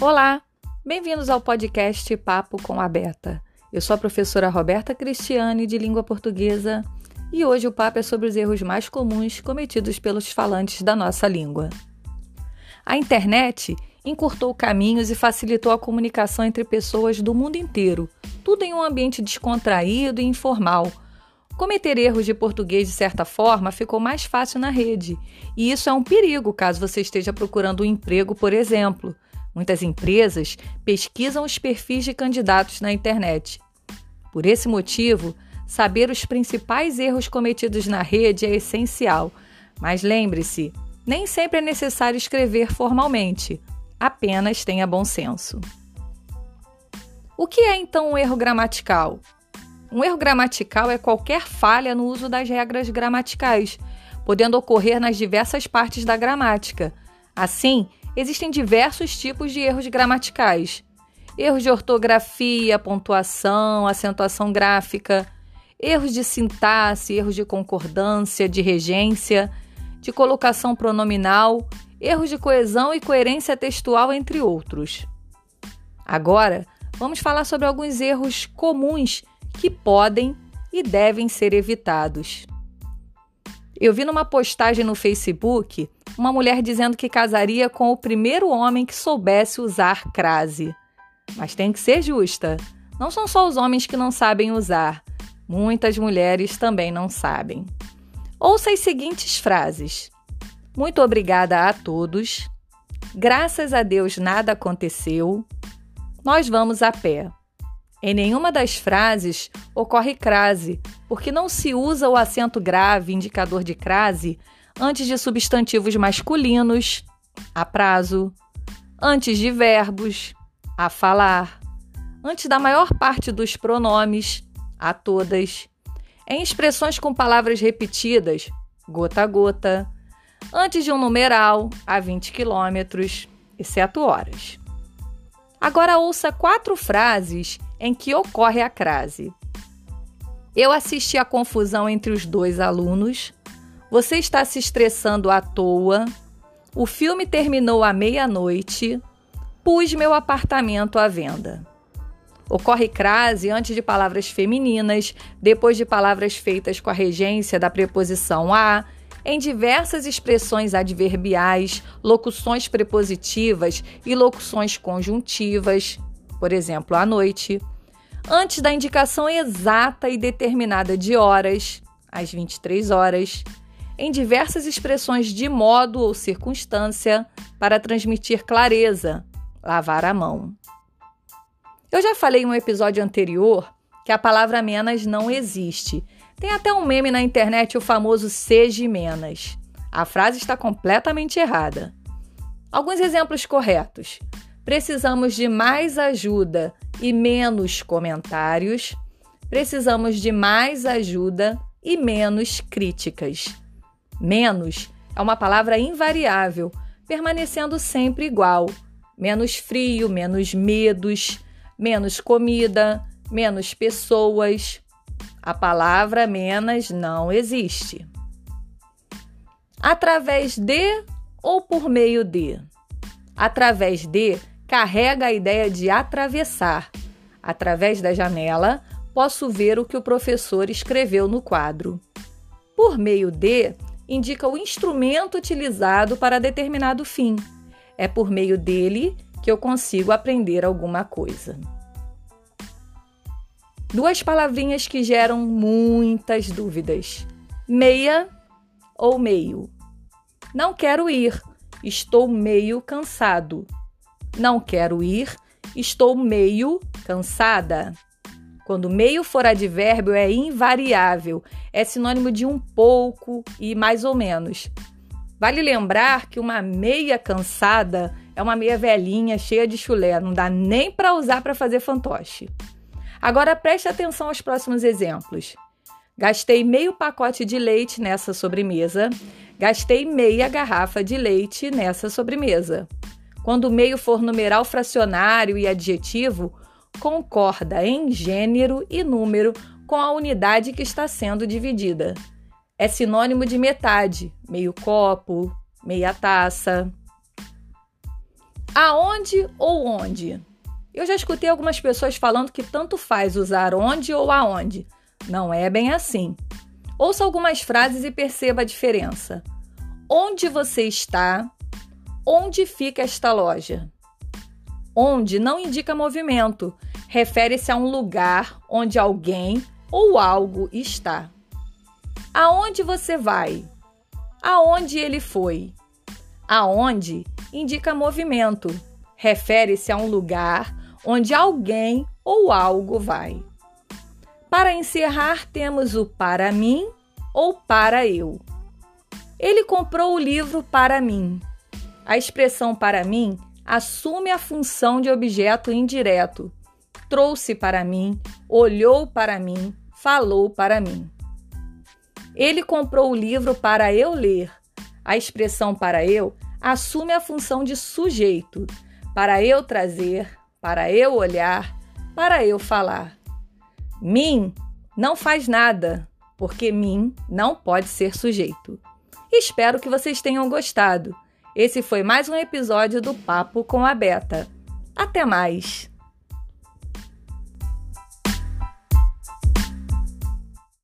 Olá, bem-vindos ao podcast Papo com a Beta. Eu sou a professora Roberta Cristiane, de língua portuguesa, e hoje o papo é sobre os erros mais comuns cometidos pelos falantes da nossa língua. A internet encurtou caminhos e facilitou a comunicação entre pessoas do mundo inteiro, tudo em um ambiente descontraído e informal. Cometer erros de português de certa forma ficou mais fácil na rede, e isso é um perigo caso você esteja procurando um emprego, por exemplo. Muitas empresas pesquisam os perfis de candidatos na internet. Por esse motivo, saber os principais erros cometidos na rede é essencial. Mas lembre-se, nem sempre é necessário escrever formalmente, apenas tenha bom senso. O que é então um erro gramatical? Um erro gramatical é qualquer falha no uso das regras gramaticais, podendo ocorrer nas diversas partes da gramática. Assim, existem diversos tipos de erros gramaticais: erros de ortografia, pontuação, acentuação gráfica, erros de sintaxe, erros de concordância, de regência, de colocação pronominal, erros de coesão e coerência textual, entre outros. Agora, vamos falar sobre alguns erros comuns que podem e devem ser evitados. Eu vi numa postagem no Facebook uma mulher dizendo que casaria com o primeiro homem que soubesse usar crase. Mas tem que ser justa. Não são só os homens que não sabem usar, muitas mulheres também não sabem. Ouça as seguintes frases: Muito obrigada a todos. Graças a Deus nada aconteceu. Nós vamos a pé. Em nenhuma das frases ocorre crase, porque não se usa o acento grave, indicador de crase, antes de substantivos masculinos, a prazo, antes de verbos, a falar, antes da maior parte dos pronomes, a todas, em expressões com palavras repetidas, gota a gota, antes de um numeral, a 20 quilômetros, exceto horas. Agora ouça quatro frases em que ocorre a crase. Eu assisti à confusão entre os dois alunos. Você está se estressando à toa. O filme terminou à meia-noite. Pus meu apartamento à venda. Ocorre crase antes de palavras femininas, depois de palavras feitas com a regência da preposição a, em diversas expressões adverbiais, locuções prepositivas e locuções conjuntivas, por exemplo, à noite, antes da indicação exata e determinada de horas, às 23 horas, em diversas expressões de modo ou circunstância para transmitir clareza, lavar a mão. Eu já falei em um episódio anterior que a palavra menos não existe. Tem até um meme na internet, o famoso seja menos. A frase está completamente errada. Alguns exemplos corretos. Precisamos de mais ajuda e menos comentários. Precisamos de mais ajuda e menos críticas. Menos é uma palavra invariável, permanecendo sempre igual. Menos frio, menos medos, menos comida, menos pessoas. A palavra menos não existe. Através de ou por meio de? Através de carrega a ideia de atravessar. Através da janela, posso ver o que o professor escreveu no quadro. Por meio de indica o instrumento utilizado para determinado fim. É por meio dele que eu consigo aprender alguma coisa. Duas palavrinhas que geram muitas dúvidas: meia ou meio. Não quero ir, estou meio cansado. Não quero ir, estou meio cansada. Quando meio for advérbio, é invariável, é sinônimo de um pouco e mais ou menos. Vale lembrar que uma meia cansada é uma meia velhinha, cheia de chulé, não dá nem para usar para fazer fantoche. Agora preste atenção aos próximos exemplos. Gastei meio pacote de leite nessa sobremesa. Gastei meia garrafa de leite nessa sobremesa. Quando o meio for numeral fracionário e adjetivo, concorda em gênero e número com a unidade que está sendo dividida. É sinônimo de metade, meio copo, meia taça. Aonde ou onde? Eu já escutei algumas pessoas falando que tanto faz usar onde ou aonde. Não é bem assim. Ouça algumas frases e perceba a diferença. Onde você está? Onde fica esta loja? Onde não indica movimento, refere-se a um lugar onde alguém ou algo está. Aonde você vai? Aonde ele foi? Aonde indica movimento, refere-se a um lugar onde alguém ou algo vai. Para encerrar, temos o para mim ou para eu. Ele comprou o livro para mim. A expressão para mim assume a função de objeto indireto. Trouxe para mim, olhou para mim, falou para mim. Ele comprou o livro para eu ler. A expressão para eu assume a função de sujeito, para eu trazer, para eu olhar, para eu falar. Mim não faz nada, porque mim não pode ser sujeito. Espero que vocês tenham gostado. Esse foi mais um episódio do Papo com a Beta. Até mais!